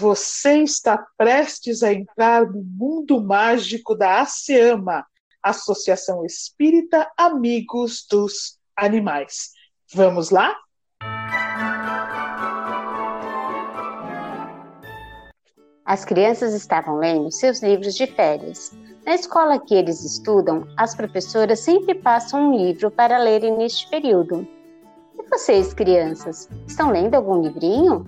Você está prestes a entrar no mundo mágico da ASEAMA, Associação Espírita Amigos dos Animais. Vamos lá? As crianças estavam lendo seus livros de férias. Na escola que eles estudam, as professoras sempre passam um livro para lerem neste período. E vocês, crianças, estão lendo algum livrinho?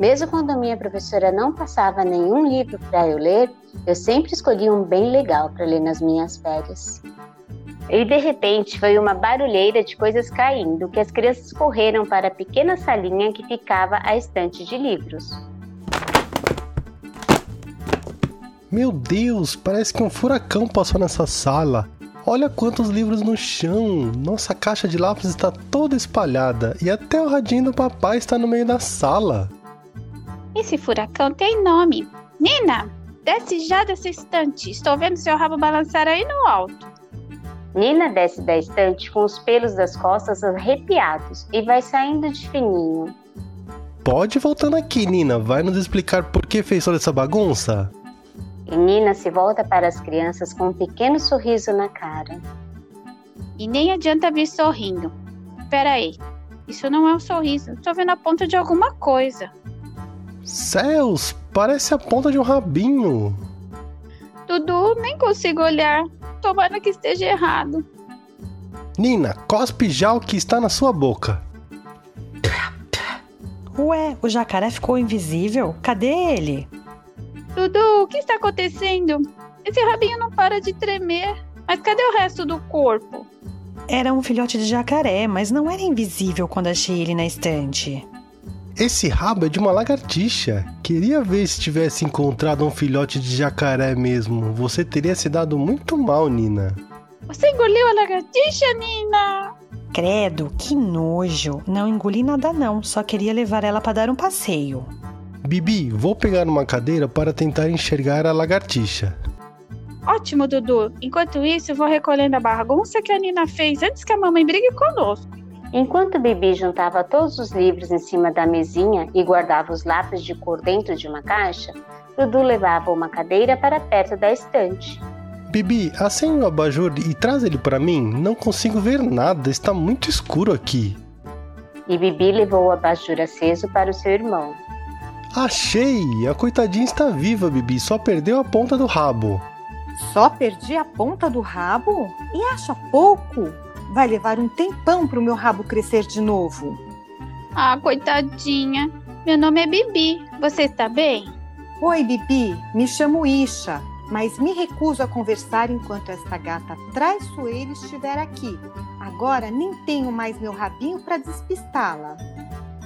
Mesmo quando a minha professora não passava nenhum livro para eu ler, eu sempre escolhia um bem legal para ler nas minhas férias. E de repente foi uma barulheira de coisas caindo que as crianças correram para a pequena salinha que ficava à estante de livros. Meu Deus, parece que um furacão passou nessa sala. Olha quantos livros no chão! Nossa caixa de lápis está toda espalhada e até o radinho do papai está no meio da sala. Esse furacão tem nome. Nina, desce já dessa estante. Estou vendo seu rabo balançar aí no alto. Nina desce da estante com os pelos das costas arrepiados e vai saindo de fininho. Pode ir voltando aqui, Nina. Vai nos explicar por que fez toda essa bagunça? E Nina se volta para as crianças com um pequeno sorriso na cara. E nem adianta vir sorrindo. Espera aí. Isso não é um sorriso. Estou vendo a ponta de alguma coisa. Céus, parece a ponta de um rabinho. Dudu, nem consigo olhar. Tomara que esteja errado. Nina, cospe já o que está na sua boca. Ué, o jacaré ficou invisível? Cadê ele? Dudu, o que está acontecendo? Esse rabinho não para de tremer. Mas cadê o resto do corpo? Era um filhote de jacaré, mas não era invisível quando achei ele na estante. Esse rabo é de uma lagartixa. Queria ver se tivesse encontrado um filhote de jacaré mesmo. Você teria se dado muito mal, Nina. Você engoliu a lagartixa, Nina? Credo, que nojo. Não engoli nada não, só queria levar ela para dar um passeio. Bibi, vou pegar uma cadeira para tentar enxergar a lagartixa. Ótimo, Dudu. Enquanto isso, eu vou recolhendo a bagunça que a Nina fez antes que a mamãe brigue conosco. Enquanto Bibi juntava todos os livros em cima da mesinha e guardava os lápis de cor dentro de uma caixa, Dudu levava uma cadeira para perto da estante. Bibi, acende o abajur e traz ele para mim. Não consigo ver nada, está muito escuro aqui. E Bibi levou o abajur aceso para o seu irmão. Achei! A coitadinha está viva, Bibi, só perdeu a ponta do rabo. Só perdi a ponta do rabo? E acha pouco? Vai levar um tempão para o meu rabo crescer de novo. Ah, coitadinha. Meu nome é Bibi. Você está bem? Oi, Bibi. Me chamo Isha, mas me recuso a conversar enquanto esta gata traiçoeira estiver aqui. Agora nem tenho mais meu rabinho para despistá-la.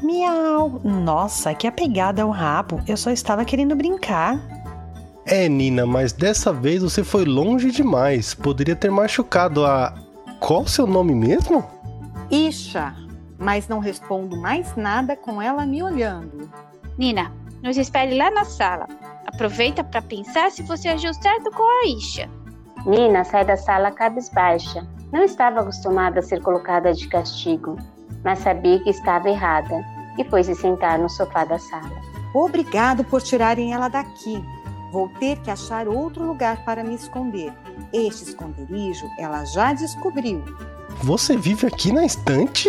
Miau! Nossa, que apegada ao rabo. Eu só estava querendo brincar. É, Nina, mas dessa vez você foi longe demais. Poderia ter machucado a qual o seu nome mesmo? Isha, mas não respondo mais nada com ela me olhando. Nina, nos espere lá na sala. Aproveita para pensar se você agiu certo com a Isha. Nina sai da sala cabisbaixa. Não estava acostumada a ser colocada de castigo, mas sabia que estava errada e foi se sentar no sofá da sala. Obrigado por tirarem ela daqui. Vou ter que achar outro lugar para me esconder. Este esconderijo ela já descobriu. Você vive aqui na estante?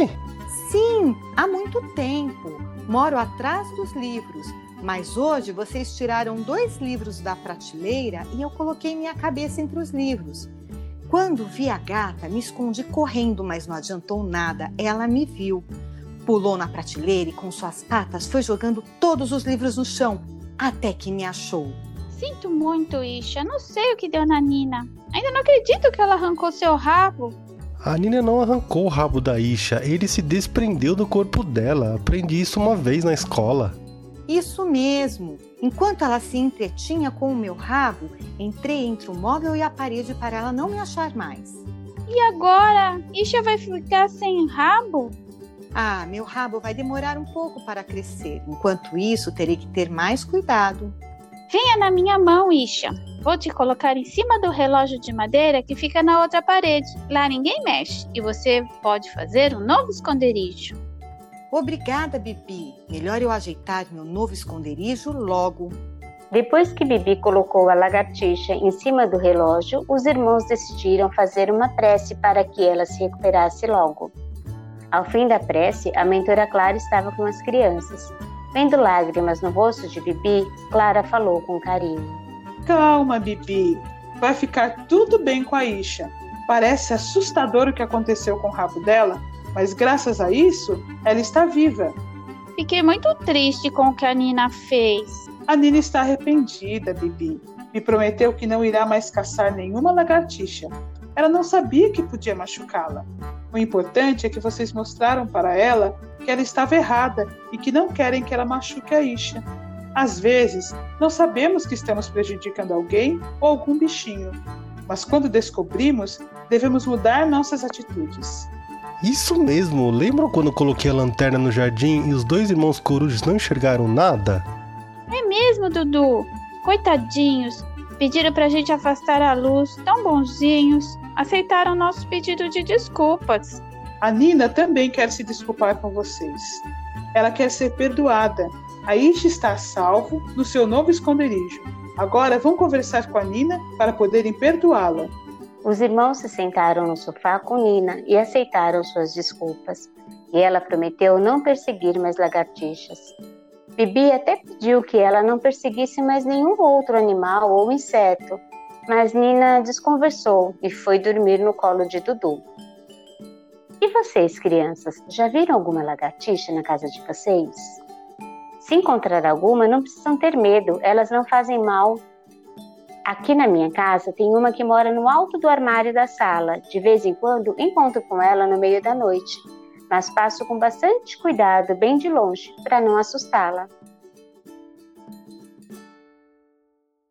Sim, há muito tempo. Moro atrás dos livros. Mas hoje vocês tiraram dois livros da prateleira e eu coloquei minha cabeça entre os livros. Quando vi a gata, me escondi correndo, mas não adiantou nada. Ela me viu. Pulou na prateleira e com suas patas foi jogando todos os livros no chão, até que me achou. Sinto muito, Isha. Não sei o que deu na Nina. Ainda não acredito que ela arrancou seu rabo. A Nina não arrancou o rabo da Isha, ele se desprendeu do corpo dela. Aprendi isso uma vez na escola. Isso mesmo. Enquanto ela se entretinha com o meu rabo, entrei entre o móvel e a parede para ela não me achar mais. E agora? Isha vai ficar sem rabo? Ah, meu rabo vai demorar um pouco para crescer. Enquanto isso, terei que ter mais cuidado. Venha na minha mão, Isha. Vou te colocar em cima do relógio de madeira que fica na outra parede. Lá ninguém mexe e você pode fazer um novo esconderijo. Obrigada, Bibi. Melhor eu ajeitar meu novo esconderijo logo. Depois que Bibi colocou a lagartixa em cima do relógio, os irmãos decidiram fazer uma prece para que ela se recuperasse logo. Ao fim da prece, a mentora Clara estava com as crianças. Vendo lágrimas no rosto de Bibi, Clara falou com carinho: Calma, Bibi. Vai ficar tudo bem com a Isha. Parece assustador o que aconteceu com o rabo dela, mas graças a isso, ela está viva. Fiquei muito triste com o que a Nina fez. A Nina está arrependida, Bibi. Me prometeu que não irá mais caçar nenhuma lagartixa. Ela não sabia que podia machucá-la. O importante é que vocês mostraram para ela que ela estava errada e que não querem que ela machuque a Isha. Às vezes, não sabemos que estamos prejudicando alguém ou algum bichinho, mas quando descobrimos, devemos mudar nossas atitudes. Isso mesmo, lembram quando coloquei a lanterna no jardim e os dois irmãos corujas não enxergaram nada? É mesmo, Dudu. Coitadinhos. Pediram pra gente afastar a luz, tão bonzinhos. Aceitaram nosso pedido de desculpas. A Nina também quer se desculpar com vocês. Ela quer ser perdoada. A Isha está a salvo no seu novo esconderijo. Agora vão conversar com a Nina para poderem perdoá-la. Os irmãos se sentaram no sofá com Nina e aceitaram suas desculpas. E ela prometeu não perseguir mais lagartixas. Bibi até pediu que ela não perseguisse mais nenhum outro animal ou inseto, mas Nina desconversou e foi dormir no colo de Dudu. E vocês, crianças, já viram alguma lagartixa na casa de vocês? Se encontrar alguma, não precisam ter medo, elas não fazem mal. Aqui na minha casa tem uma que mora no alto do armário da sala. De vez em quando encontro com ela no meio da noite mas passo com bastante cuidado, bem de longe, para não assustá-la.